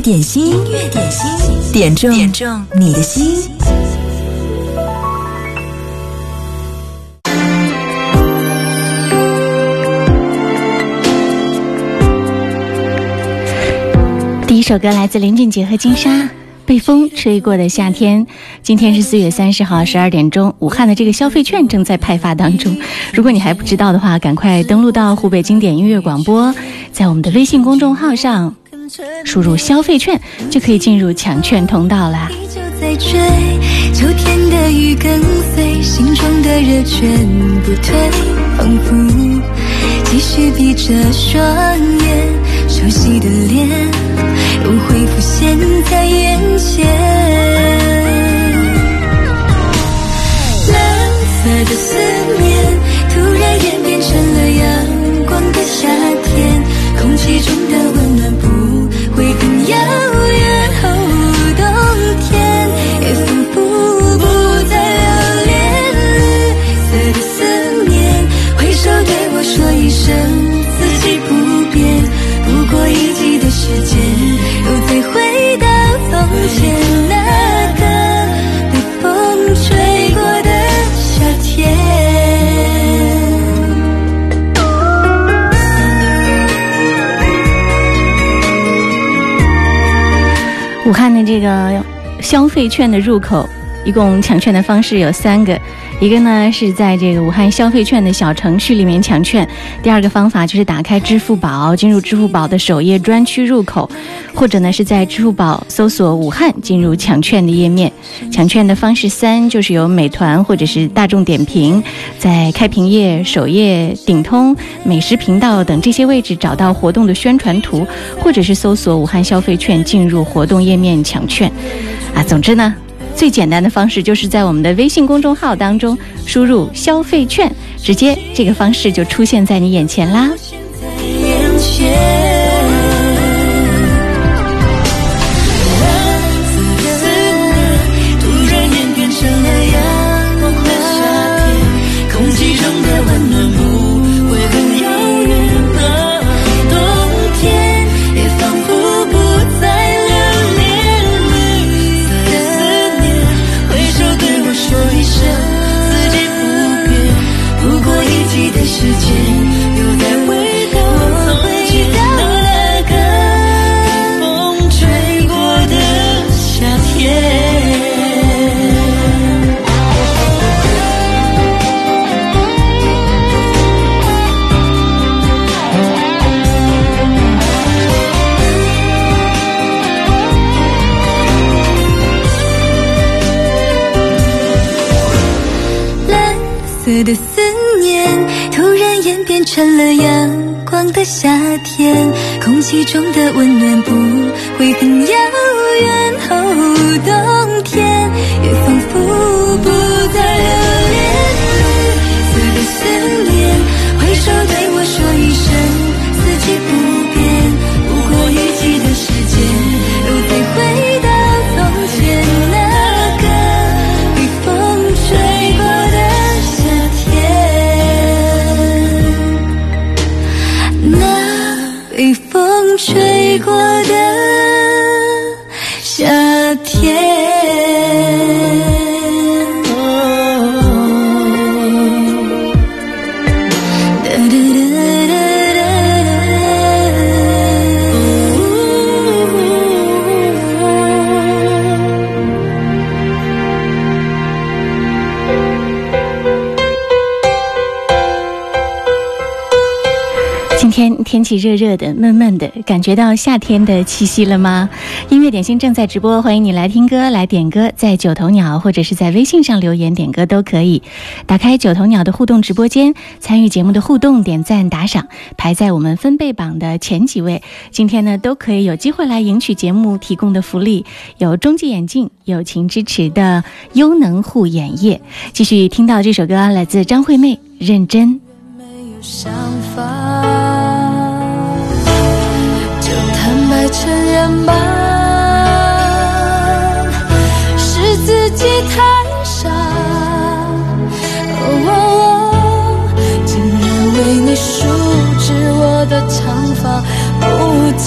点心，音乐点心，点中点中你的心。第一首歌来自林俊杰和金莎。被风吹过的夏天，今天是四月三十号十二点钟，武汉的这个消费券正在派发当中。如果你还不知道的话，赶快登录到湖北经典音乐广播，在我们的微信公众号上输入“消费券”，就可以进入抢券通道啦。秋天的雨跟随，心中的热全不退，仿佛继续闭着双眼。熟悉的脸又会浮现在眼前，蓝色的思念突然演变成了阳光的夏天，空气中的温暖不武汉的这个消费券的入口，一共抢券的方式有三个。一个呢是在这个武汉消费券的小程序里面抢券，第二个方法就是打开支付宝，进入支付宝的首页专区入口，或者呢是在支付宝搜索武汉进入抢券的页面。抢券的方式三就是由美团或者是大众点评，在开屏页、首页、顶通、美食频道等这些位置找到活动的宣传图，或者是搜索武汉消费券进入活动页面抢券。啊，总之呢。最简单的方式就是在我们的微信公众号当中输入消费券，直接这个方式就出现在你眼前啦。成了阳光的夏天，空气中的温暖不会很遥远。哦，冬天也仿佛不再气热热的，闷闷的，感觉到夏天的气息了吗？音乐点心正在直播，欢迎你来听歌，来点歌，在九头鸟或者是在微信上留言点歌都可以。打开九头鸟的互动直播间，参与节目的互动，点赞打赏，排在我们分贝榜的前几位，今天呢都可以有机会来赢取节目提供的福利，有中继眼镜，友情支持的优能护眼液。继续听到这首歌，来自张惠妹，认真。想法，吗，是自己太傻。哦，竟然为你梳直我的长发，不见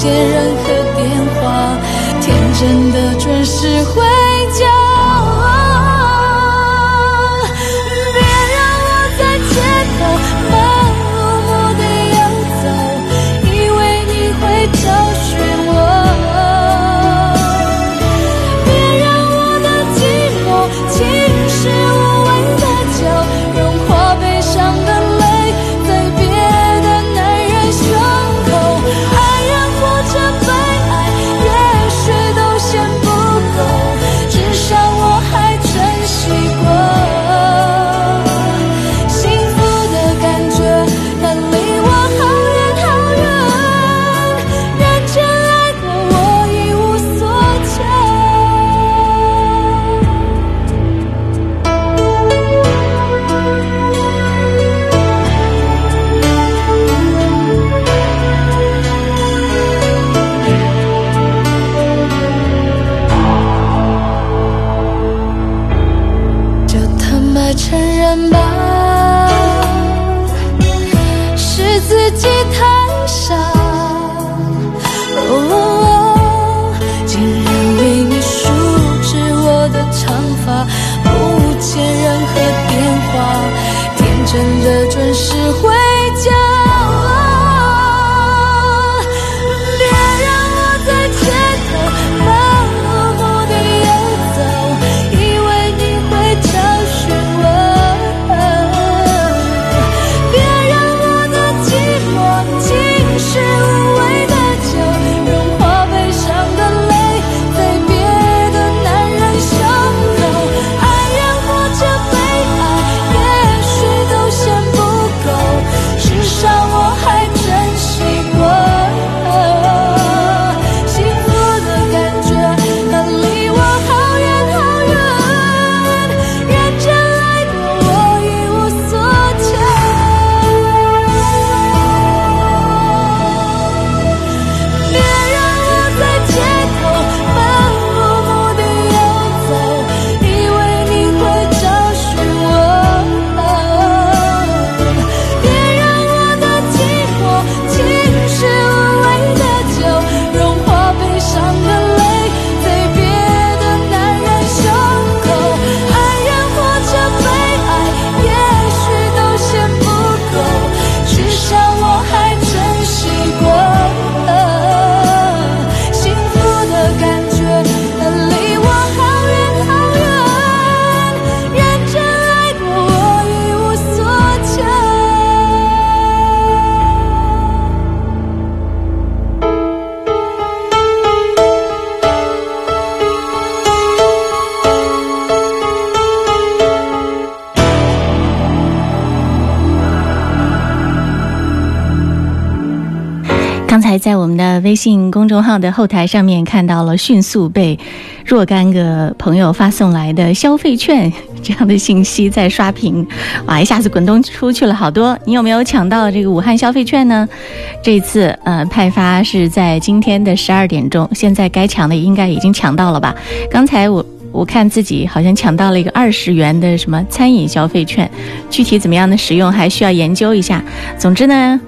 在我们的微信公众号的后台上面看到了迅速被若干个朋友发送来的消费券这样的信息在刷屏，哇，一下子滚动出去了好多。你有没有抢到这个武汉消费券呢？这次呃派发是在今天的十二点钟，现在该抢的应该已经抢到了吧？刚才我我看自己好像抢到了一个二十元的什么餐饮消费券，具体怎么样的使用还需要研究一下。总之呢。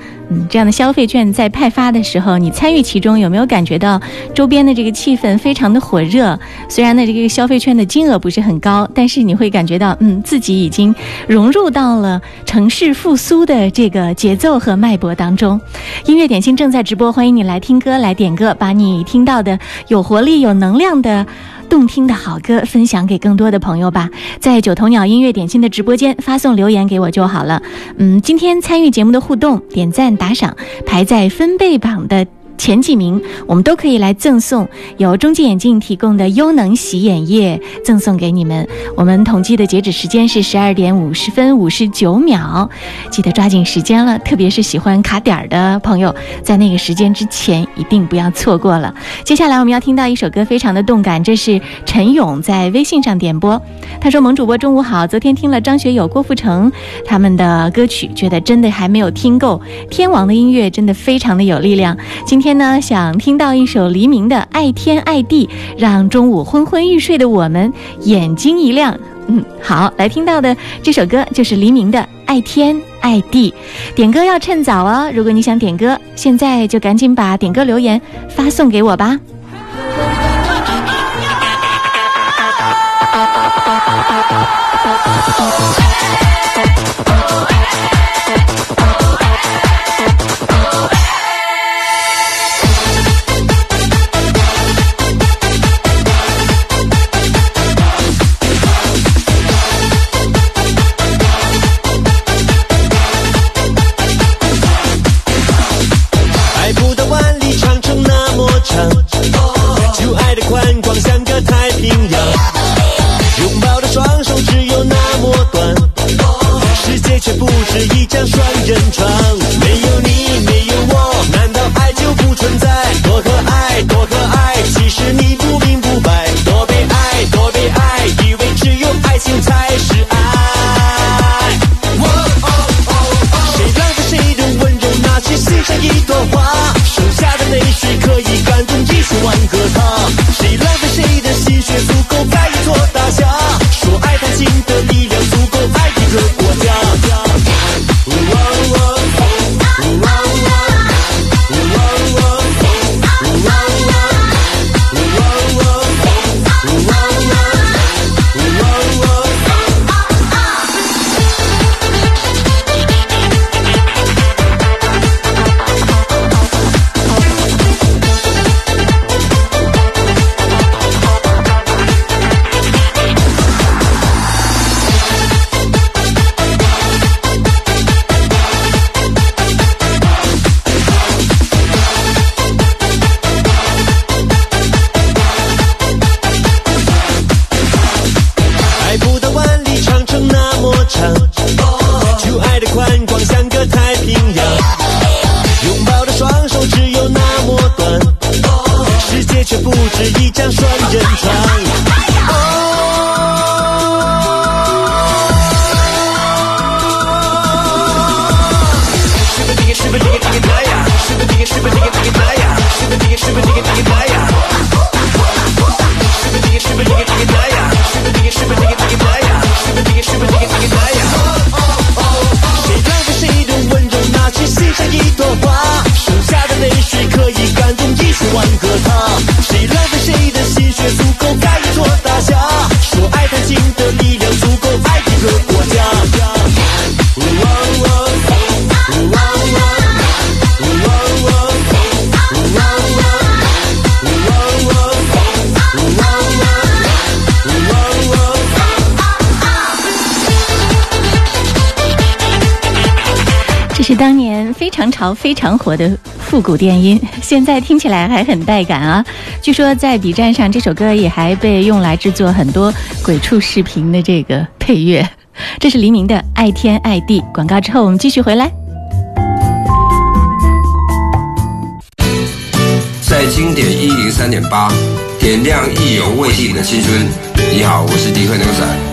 这样的消费券在派发的时候，你参与其中，有没有感觉到周边的这个气氛非常的火热？虽然呢，这个消费券的金额不是很高，但是你会感觉到，嗯，自己已经融入到了城市复苏的这个节奏和脉搏当中。音乐点心正在直播，欢迎你来听歌，来点歌，把你听到的有活力、有能量的。动听的好歌分享给更多的朋友吧，在九头鸟音乐点心的直播间发送留言给我就好了。嗯，今天参与节目的互动、点赞、打赏，排在分贝榜的。前几名，我们都可以来赠送由中金眼镜提供的优能洗眼液，赠送给你们。我们统计的截止时间是十二点五十分五十九秒，记得抓紧时间了。特别是喜欢卡点儿的朋友，在那个时间之前一定不要错过了。接下来我们要听到一首歌，非常的动感，这是陈勇在微信上点播。他说：“萌主播中午好，昨天听了张学友、郭富城他们的歌曲，觉得真的还没有听够。天王的音乐真的非常的有力量。今天天。”呢，想听到一首黎明的《爱天爱地》，让中午昏昏欲睡的我们眼睛一亮。嗯，好，来听到的这首歌就是黎明的《爱天爱地》。点歌要趁早哦，如果你想点歌，现在就赶紧把点歌留言发送给我吧。好非常火的复古电音，现在听起来还很带感啊！据说在 B 站上，这首歌也还被用来制作很多鬼畜视频的这个配乐。这是黎明的《爱天爱地》广告之后，我们继续回来。在经典一零三点八，点亮意犹未尽的青春。你好，我是迪克牛仔。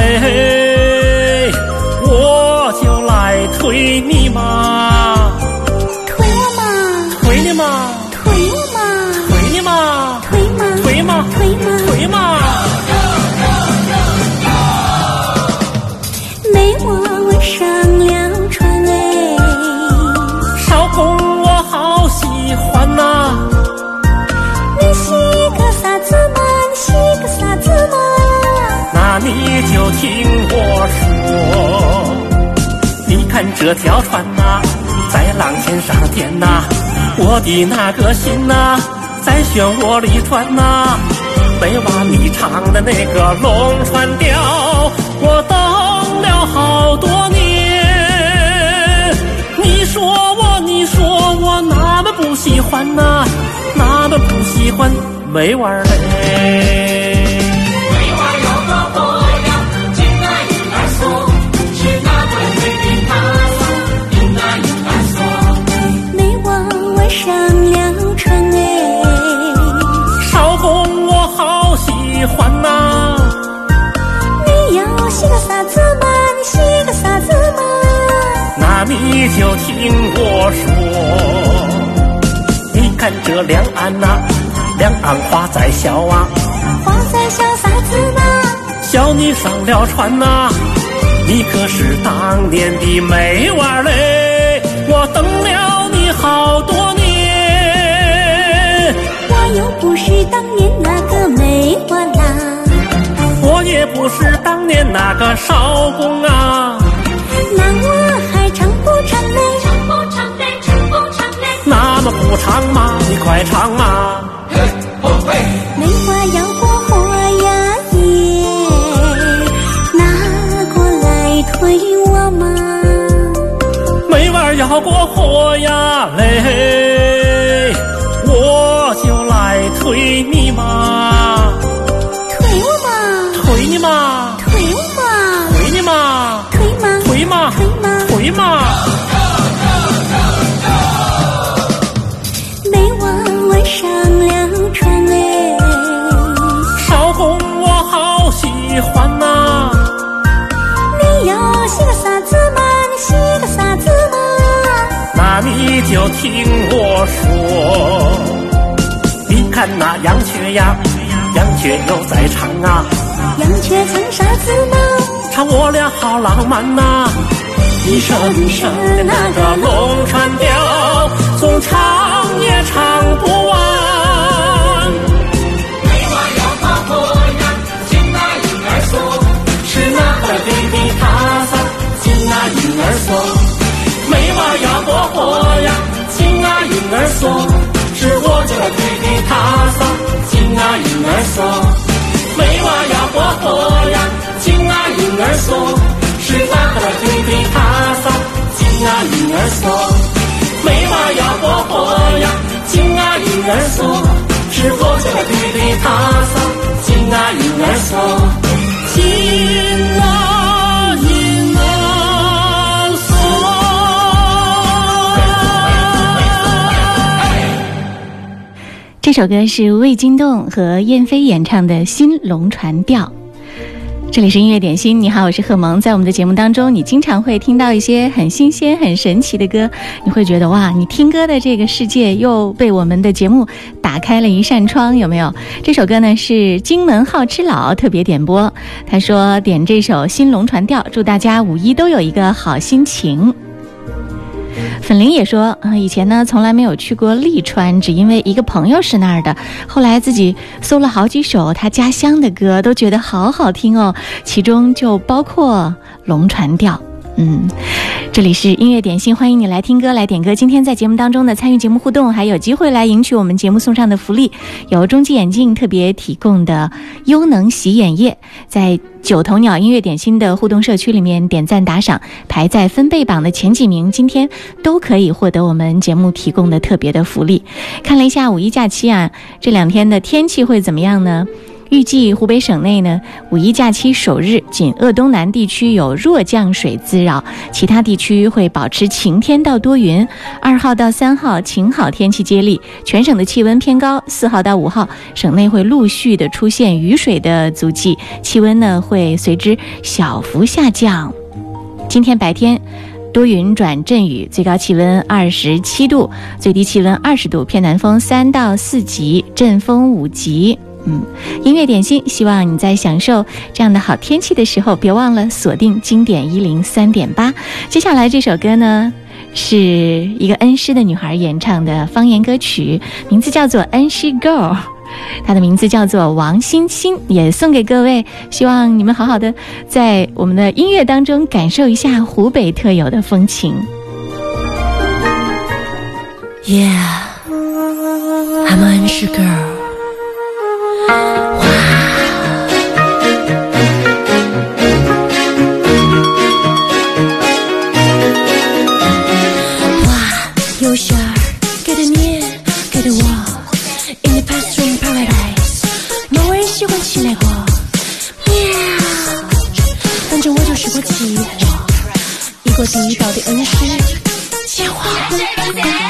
Hey. 这条船呐，在浪尖上颠呐，我的那个心呐，在漩涡里转呐。没完你唱的那个龙船调，我等了好多年。你说我，你说我那么不喜欢呐，那么不喜欢，没完嘞。你就听我说。你看这两岸呐，两岸花在笑啊，花在笑啥子呢？笑你上了船呐，你可是当年的妹娃儿嘞，我等了你好多年。我又不是当年那个妹娃啦，我也不是当年那个少公啊，那唱不唱嘞？唱不唱嘞？唱不唱嘞？那么不唱嘛，你快唱嘛。梅花要过火呀耶，拿过来推我嘛。妹娃儿要过火呀嘞，我就来推你就听我说，你看那羊雀呀，羊雀又在唱啊，羊雀唱啥子嘛？唱我俩好浪漫呐、一声一声的那个龙船调，总唱也唱不完。是那个对的他桑，紧那银儿锁，火火呀，金啊银儿锁，是我家的弟弟他撒。金啊银儿锁，每娃呀火火呀，金啊银儿锁，是咱家的弟弟他撒。金啊银儿锁，每娃呀火火呀，金啊银儿锁，是我家的弟弟他撒。金啊银儿锁，金啊。这首歌是魏京栋和燕飞演唱的《新龙船调》。这里是音乐点心，你好，我是贺萌。在我们的节目当中，你经常会听到一些很新鲜、很神奇的歌，你会觉得哇，你听歌的这个世界又被我们的节目打开了一扇窗，有没有？这首歌呢是金门好吃佬特别点播，他说点这首《新龙船调》，祝大家五一都有一个好心情。粉玲也说，啊、以前呢从来没有去过利川，只因为一个朋友是那儿的。后来自己搜了好几首他家乡的歌，都觉得好好听哦，其中就包括《龙船调》。嗯，这里是音乐点心，欢迎你来听歌来点歌。今天在节目当中呢，参与节目互动，还有机会来赢取我们节目送上的福利，有中基眼镜特别提供的优能洗眼液，在九头鸟音乐点心的互动社区里面点赞打赏，排在分贝榜的前几名，今天都可以获得我们节目提供的特别的福利。看了一下五一假期啊，这两天的天气会怎么样呢？预计湖北省内呢，五一假期首日仅鄂东南地区有弱降水滋扰，其他地区会保持晴天到多云。二号到三号晴好天气接力，全省的气温偏高。四号到五号，省内会陆续的出现雨水的足迹，气温呢会随之小幅下降。今天白天。多云转阵雨，最高气温二十七度，最低气温二十度，偏南风三到四级，阵风五级。嗯，音乐点心，希望你在享受这样的好天气的时候，别忘了锁定经典一零三点八。接下来这首歌呢，是一个恩施的女孩演唱的方言歌曲，名字叫做《恩施 Girl》。她的名字叫做王欣欣，也送给各位。希望你们好好的在我们的音乐当中感受一下湖北特有的风情。Yeah, I'm an Anshi girl. 一国地道的恩师计划 Super lover 我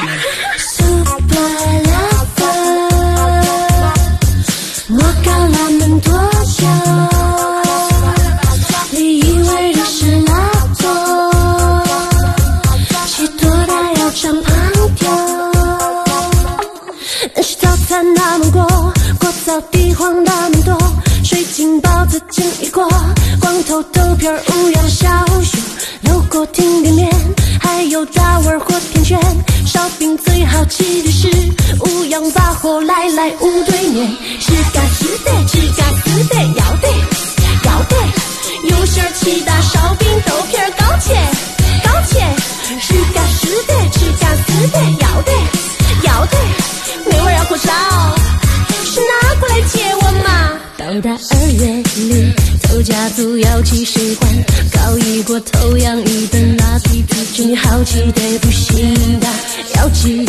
吃的是乌羊把火来来屋对面，是嘎是的，是嘎是的，要得要得，有馅儿起大烧饼豆皮儿高切高切，是嘎是的，是嘎是的，要得要得，美味儿火烧。是拿过来接我嘛？到达二月里，头家族要起水环，高一过头养一顿拉皮皮，真好奇得不行的。要祭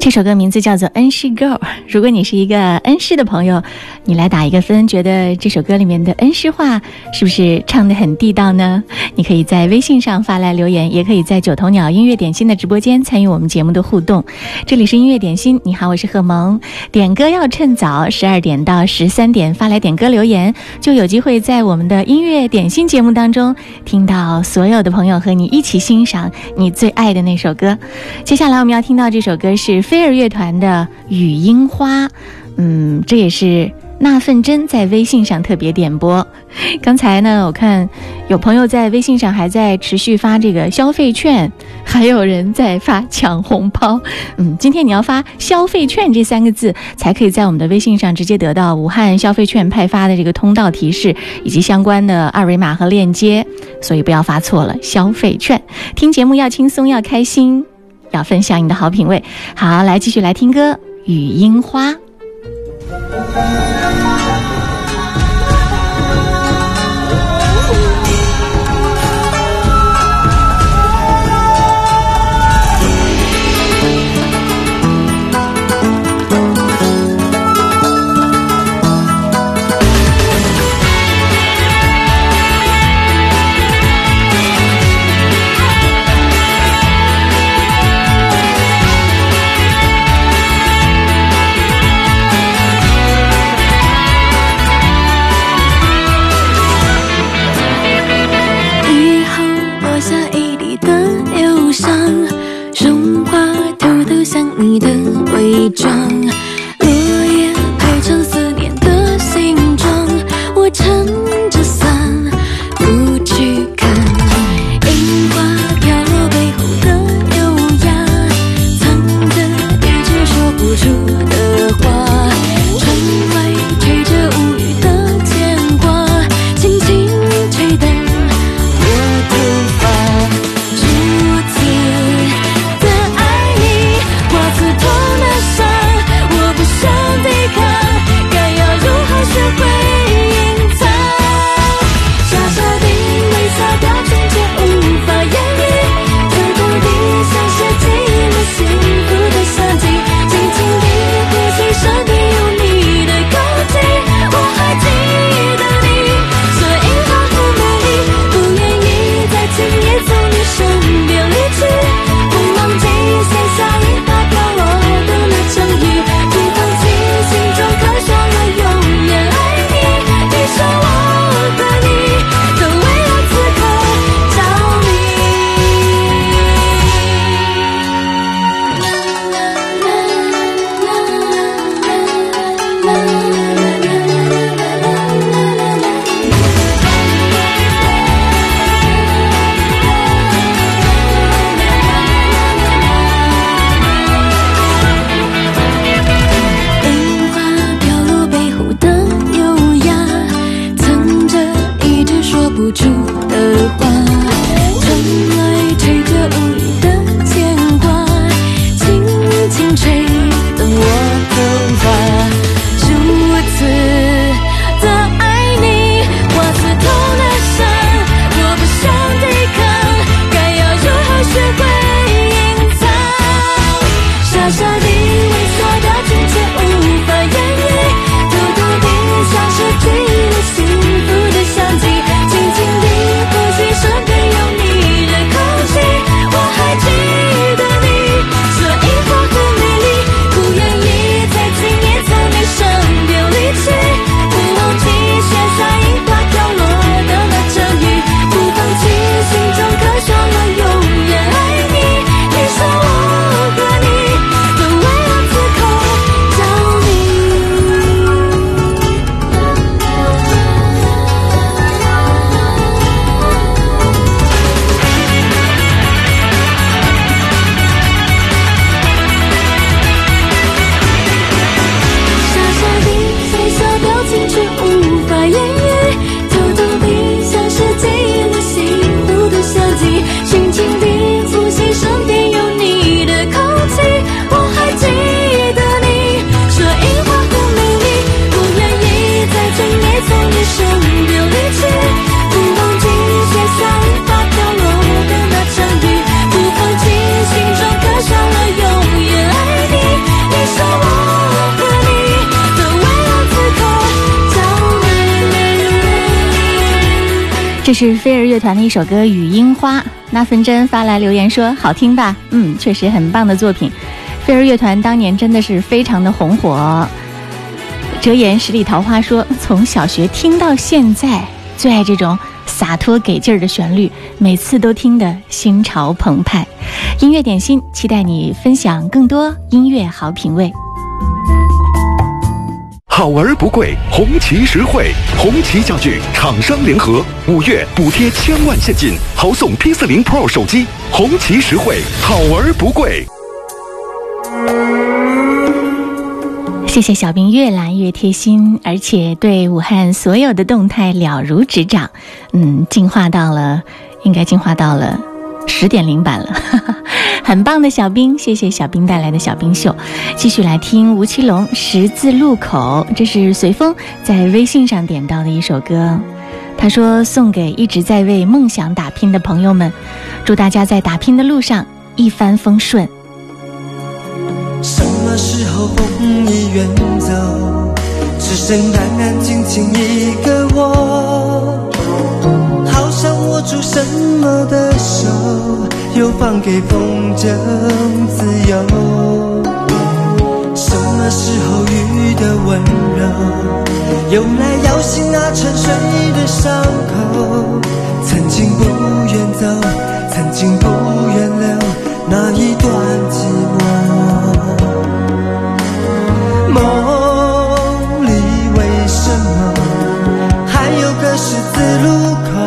这首歌名字叫做《恩师 Girl》。如果你是一个恩师的朋友，你来打一个分，觉得这首歌里面的恩师话是不是唱得很地道呢？你可以在微信上发来留言，也可以在九头鸟音乐点心的直播间参与我们节目的互动。这里是音乐点心，你好，我是贺萌。点歌要趁早，十二点到十三点发来点歌留言，就有机会在我们的音乐点心节目当中听到所有的朋友和你一起欣赏你最爱的那首歌。接下来我们要听到这首歌是飞儿乐团的《雨樱花》，嗯，这也是那份真在微信上特别点播。刚才呢，我看有朋友在微信上还在持续发这个消费券，还有人在发抢红包。嗯，今天你要发消费券这三个字，才可以在我们的微信上直接得到武汉消费券派发的这个通道提示以及相关的二维码和链接，所以不要发错了。消费券，听节目要轻松，要开心。要分享你的好品味。好，来继续来听歌，《雨樱花》。这是飞儿乐团的一首歌《雨樱花》。那芬珍发来留言说：“好听吧？嗯，确实很棒的作品。飞儿乐团当年真的是非常的红火。”哲言十里桃花说：“从小学听到现在，最爱这种洒脱给劲儿的旋律，每次都听得心潮澎湃。”音乐点心，期待你分享更多音乐好品味。好而不贵，红旗实惠，红旗家具厂商联合，五月补贴千万现金，豪送 P 四零 Pro 手机，红旗实惠，好而不贵。谢谢小兵越来越贴心，而且对武汉所有的动态了如指掌。嗯，进化到了，应该进化到了十点零版了，很棒的小兵，谢谢小兵带来的小兵秀。继续来听吴奇隆《十字路口》，这是随风在微信上点到的一首歌。他说送给一直在为梦想打拼的朋友们，祝大家在打拼的路上一帆风顺。什么时候风已远走，只剩安安静静一个我，好想握住什么的，又放给风筝自由。什么时候雨的温柔，用来摇醒那沉睡的伤口？曾经不愿走，曾经不愿留那一段寂寞。梦里为什么还有个十字路口？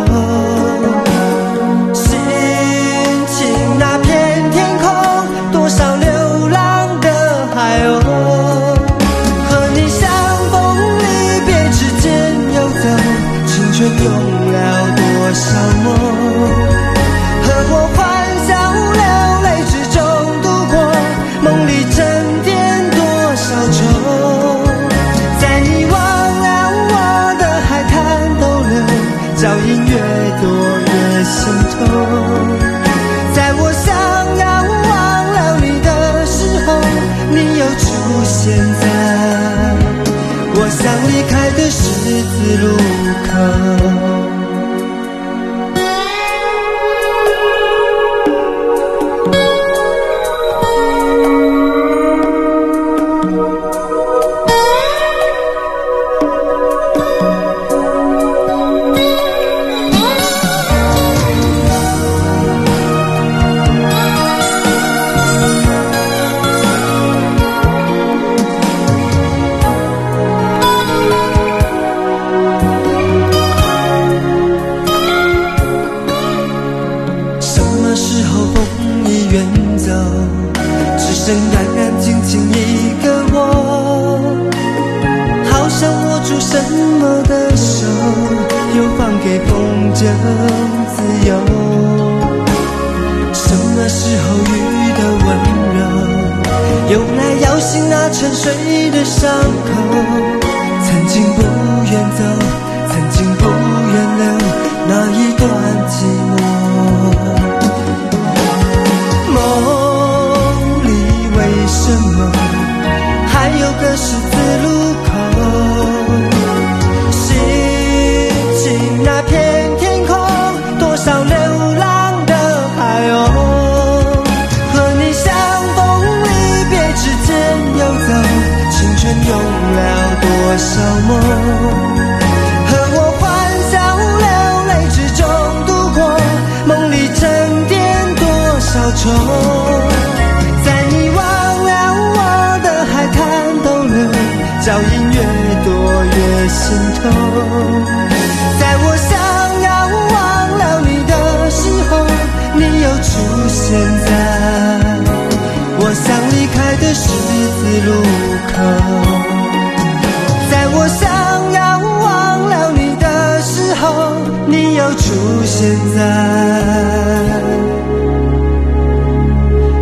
要出现在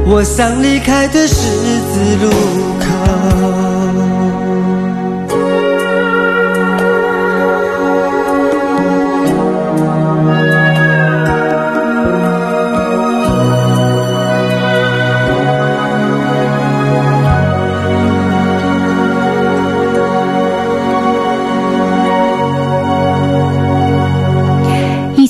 我想离开的十字路。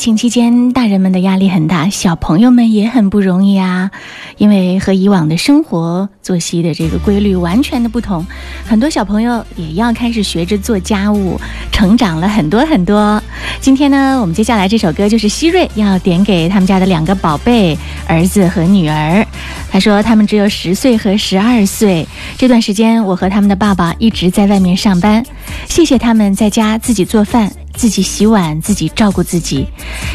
情期间，大人们的压力很大，小朋友们也很不容易啊。因为和以往的生活作息的这个规律完全的不同，很多小朋友也要开始学着做家务，成长了很多很多。今天呢，我们接下来这首歌就是希瑞要点给他们家的两个宝贝儿子和女儿。他说他们只有十岁和十二岁，这段时间我和他们的爸爸一直在外面上班，谢谢他们在家自己做饭。自己洗碗，自己照顾自己。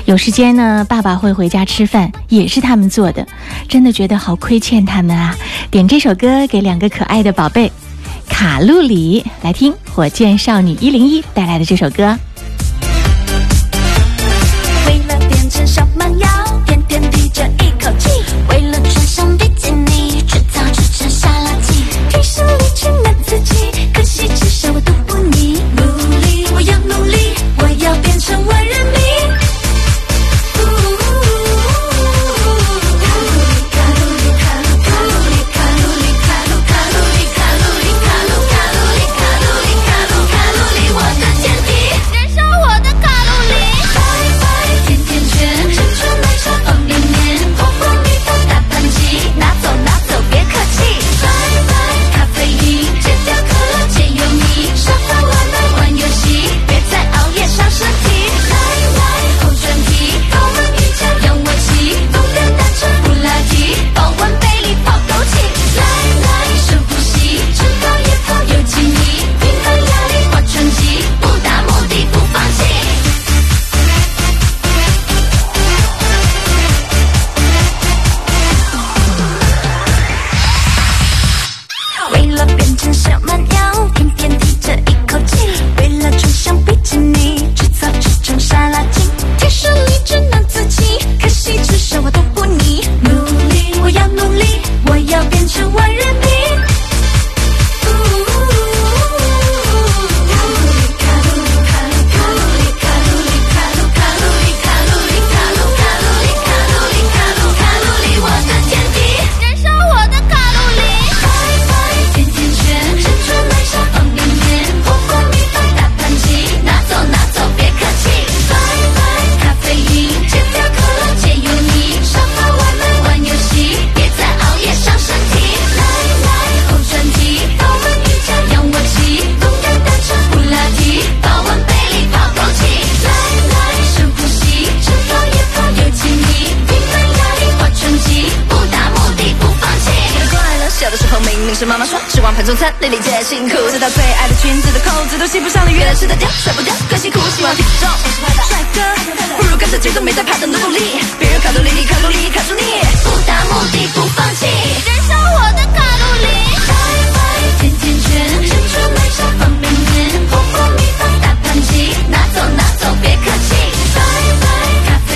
有时间呢，爸爸会回家吃饭，也是他们做的。真的觉得好亏欠他们啊！点这首歌给两个可爱的宝贝，卡路里，来听火箭少女一零一带来的这首歌。为了变成小蛮腰，天天提着一口气；为了的时候明明是妈妈说吃碗盘中餐，粒粒皆辛苦，直到最爱的裙子的扣子都系不上了，原来是在掉甩不掉，更辛苦。希望体重帅哥，不如跟着节奏没在怕的努努力，别人卡路里你卡路里卡住你，不达目的不放弃，燃烧我的卡路里。拜拜甜甜圈，珍珠奶茶方便面，火锅米饭大盘鸡，拿走拿走别客气。拜这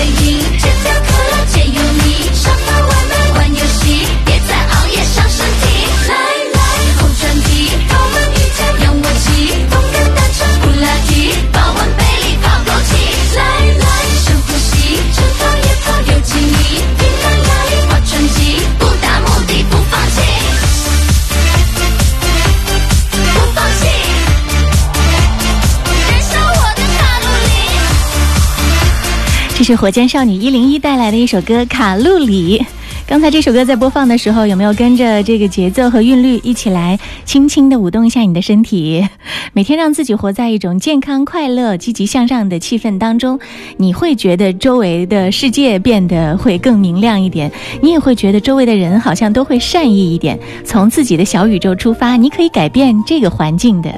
是火箭少女一零一带来的一首歌《卡路里》。刚才这首歌在播放的时候，有没有跟着这个节奏和韵律一起来轻轻的舞动一下你的身体？每天让自己活在一种健康、快乐、积极向上的气氛当中，你会觉得周围的世界变得会更明亮一点，你也会觉得周围的人好像都会善意一点。从自己的小宇宙出发，你可以改变这个环境的。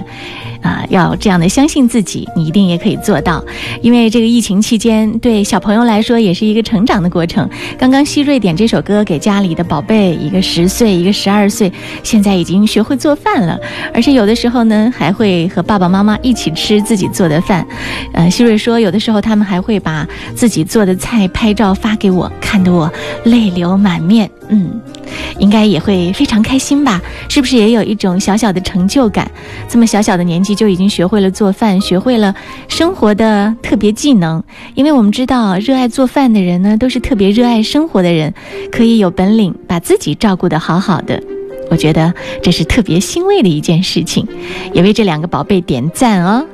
啊，要这样的相信自己，你一定也可以做到。因为这个疫情期间，对小朋友来说也是一个成长的过程。刚刚希瑞点这首歌给家里的宝贝，一个十岁，一个十二岁，现在已经学会做饭了，而且有的时候呢，还会和爸爸妈妈一起吃自己做的饭。呃，希瑞说，有的时候他们还会把自己做的菜拍照发给我，看得我泪流满面。嗯，应该也会非常开心吧？是不是也有一种小小的成就感？这么小小的年纪就已经学会了做饭，学会了生活的特别技能。因为我们知道，热爱做饭的人呢，都是特别热爱生活的人，可以有本领把自己照顾得好好的。我觉得这是特别欣慰的一件事情，也为这两个宝贝点赞哦。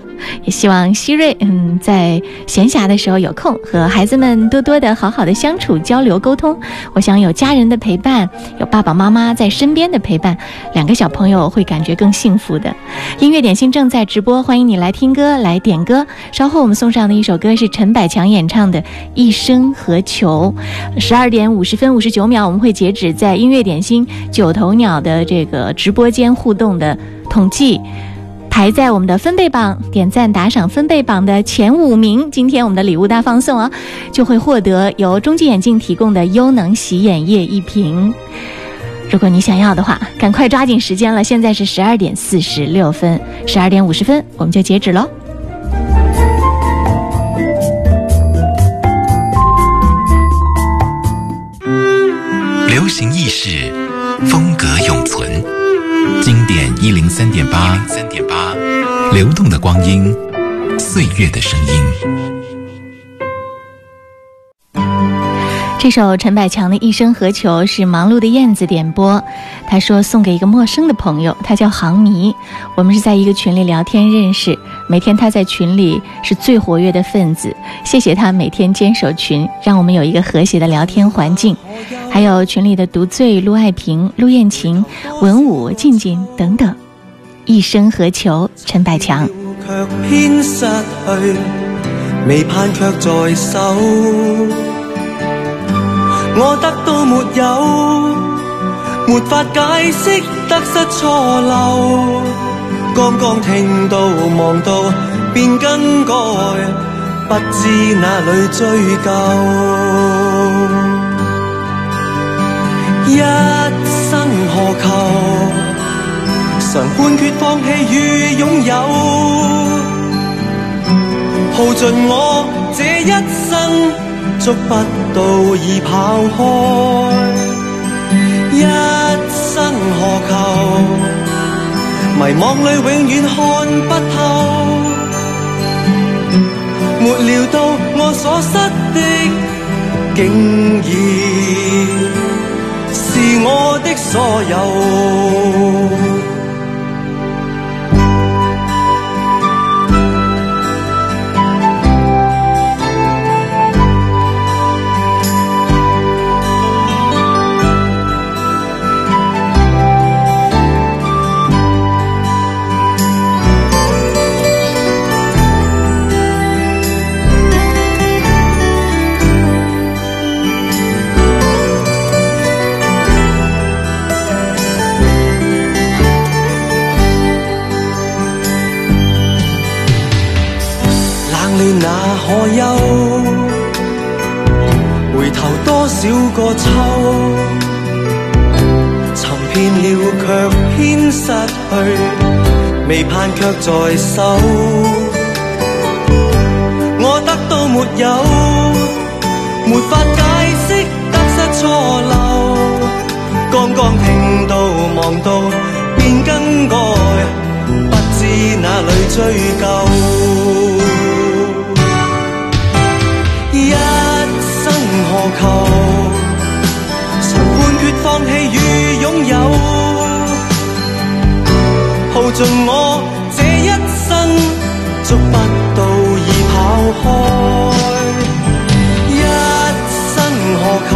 也希望希瑞，嗯，在闲暇的时候有空和孩子们多多的好好的相处、交流、沟通。我想有家人的陪伴，有爸爸妈妈在身边的陪伴，两个小朋友会感觉更幸福的。音乐点心正在直播，欢迎你来听歌、来点歌。稍后我们送上的一首歌是陈百强演唱的《一生何求》。十二点五十分五十九秒，我们会截止在音乐点心九头鸟的这个直播间互动的统计。排在我们的分贝榜点赞打赏分贝榜的前五名，今天我们的礼物大放送哦，就会获得由中金眼镜提供的优能洗眼液一瓶。如果你想要的话，赶快抓紧时间了，现在是十二点四十六分，十二点五十分我们就截止喽。流行意识，风格永存，经典一零三点八，三点八，流动的光阴，岁月的声音。这首陈百强的《一生何求》是忙碌的燕子点播，他说送给一个陌生的朋友，他叫航迷，我们是在一个群里聊天认识，每天他在群里是最活跃的分子，谢谢他每天坚守群，让我们有一个和谐的聊天环境。还有群里的独醉、陆爱萍、陆燕晴、文武、静静等等，《一生何求》陈百強。卻偏失去，未盼卻在手。我得到沒有，沒法解釋得失錯漏。剛剛聽到望到便更改，不知哪里追究。一生何求？常判決放棄與擁有，耗盡我這一生。捉不到已跑開，一生何求？迷惘裏永遠看不透，沒料到我所失的，竟然是我的所有。未盼却在手。我得到没有？没法解释得失错漏。刚刚听到望到便更改，不知哪里追究。耗尽我这一生，捉不到已跑开，一生何求？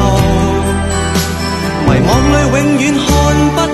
迷惘里永远看不。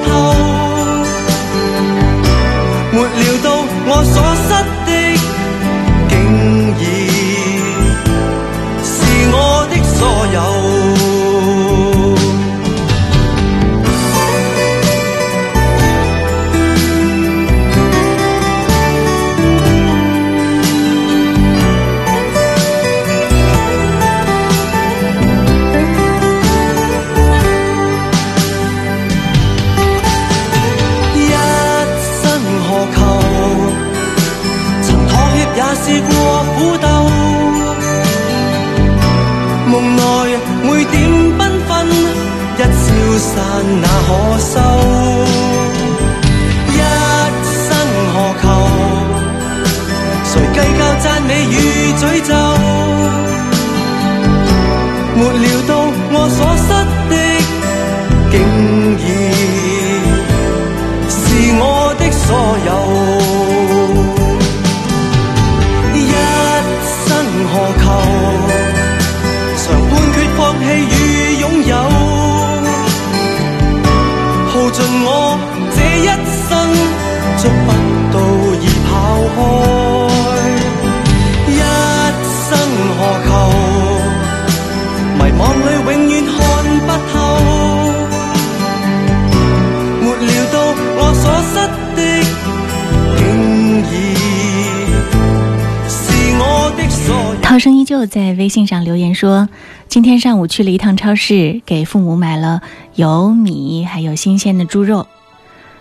去了一趟超市，给父母买了油、米，还有新鲜的猪肉。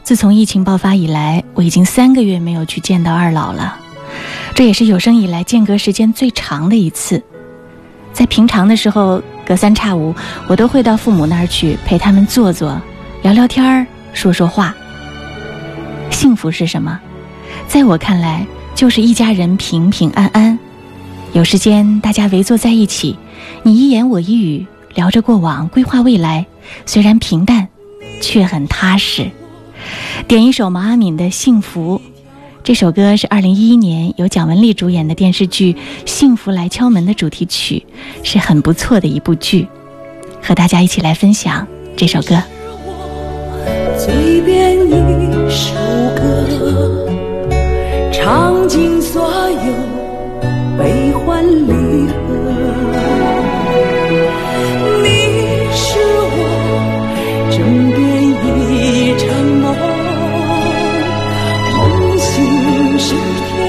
自从疫情爆发以来，我已经三个月没有去见到二老了，这也是有生以来间隔时间最长的一次。在平常的时候，隔三差五，我都会到父母那儿去陪他们坐坐，聊聊天儿，说说话。幸福是什么？在我看来，就是一家人平平安安。有时间大家围坐在一起，你一言我一语，聊着过往，规划未来。虽然平淡，却很踏实。点一首毛阿敏的《幸福》，这首歌是二零一一年由蒋雯丽主演的电视剧《幸福来敲门》的主题曲，是很不错的一部剧。和大家一起来分享这首歌。嘴边一首歌，唱尽所有悲欢离合。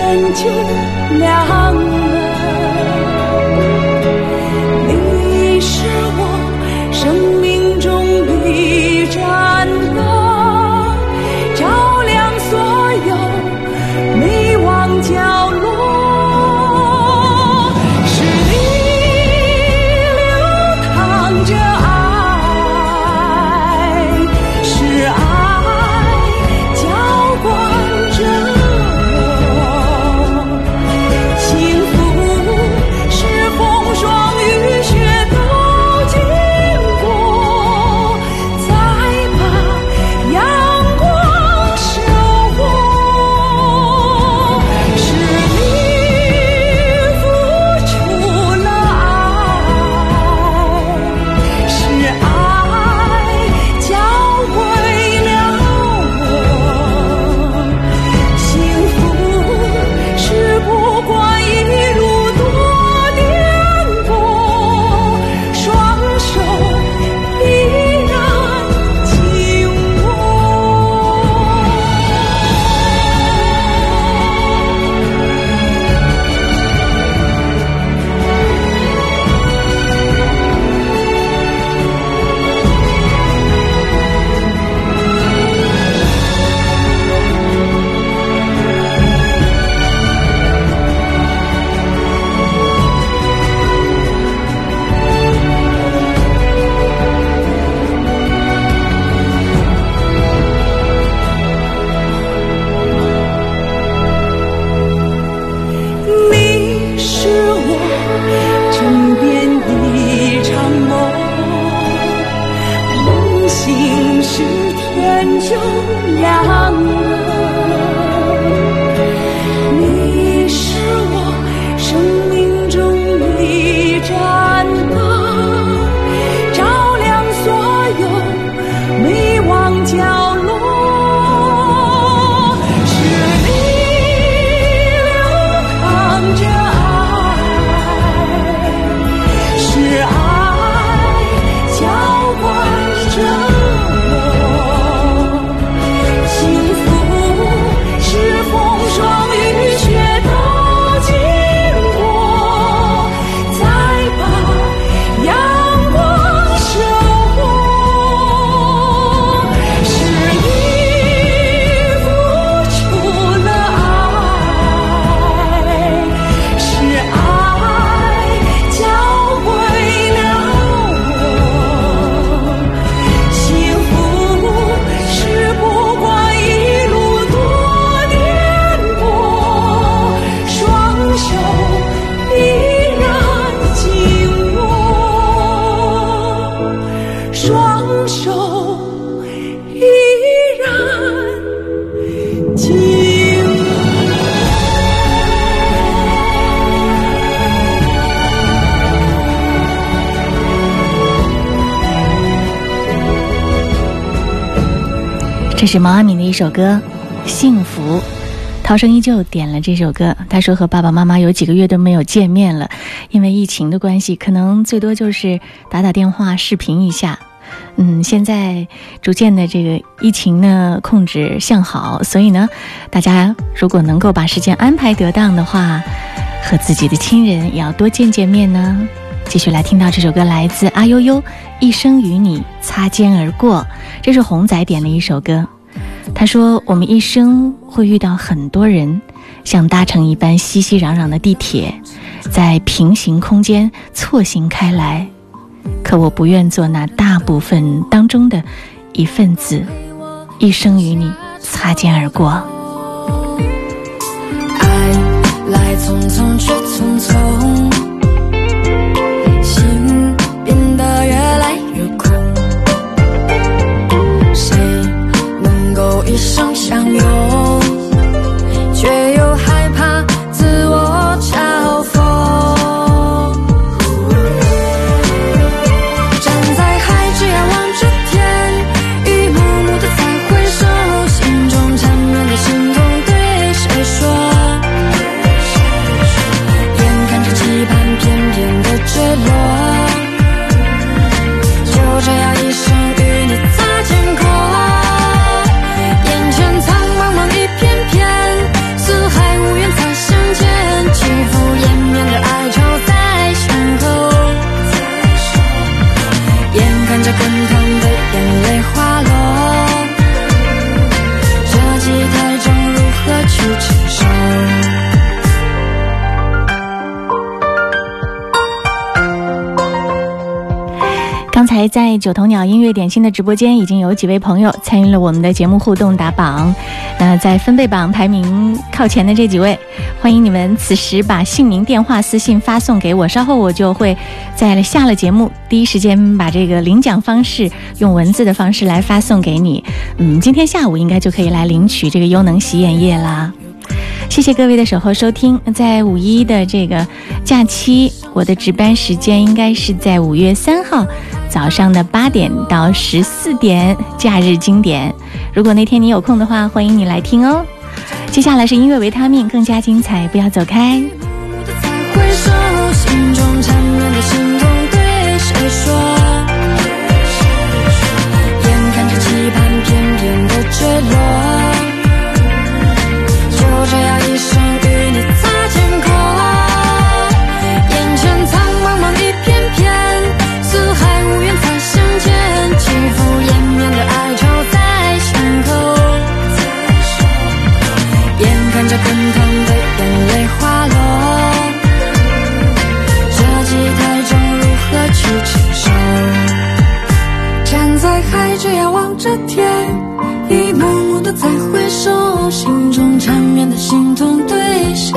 天就了。是毛阿敏的一首歌《幸福》。涛声依旧点了这首歌，他说和爸爸妈妈有几个月都没有见面了，因为疫情的关系，可能最多就是打打电话、视频一下。嗯，现在逐渐的这个疫情呢控制向好，所以呢，大家如果能够把时间安排得当的话，和自己的亲人也要多见见面呢。继续来听到这首歌，来自阿悠悠，《一生与你擦肩而过》，这是红仔点的一首歌。他说：“我们一生会遇到很多人，像搭乘一般熙熙攘攘的地铁，在平行空间错行开来。可我不愿做那大部分当中的一份子，一生与你擦肩而过。爱来匆匆去匆匆，在九头鸟音乐点心的直播间，已经有几位朋友参与了我们的节目互动打榜。那在分贝榜排名靠前的这几位，欢迎你们此时把姓名、电话、私信发送给我，稍后我就会在下了节目第一时间把这个领奖方式用文字的方式来发送给你。嗯，今天下午应该就可以来领取这个优能洗眼液啦。谢谢各位的守候收听。在五一的这个假期，我的值班时间应该是在五月三号早上的八点到十四点假日经典，如果那天你有空的话，欢迎你来听哦。接下来是音乐，维他命更加精彩，不要走开。眼看着期盼片片的坠落。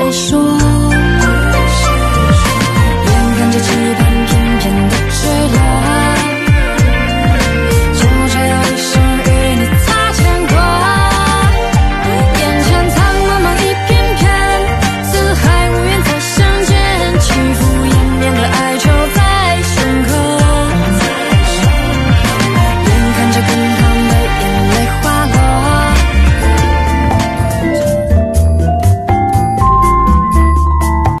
再说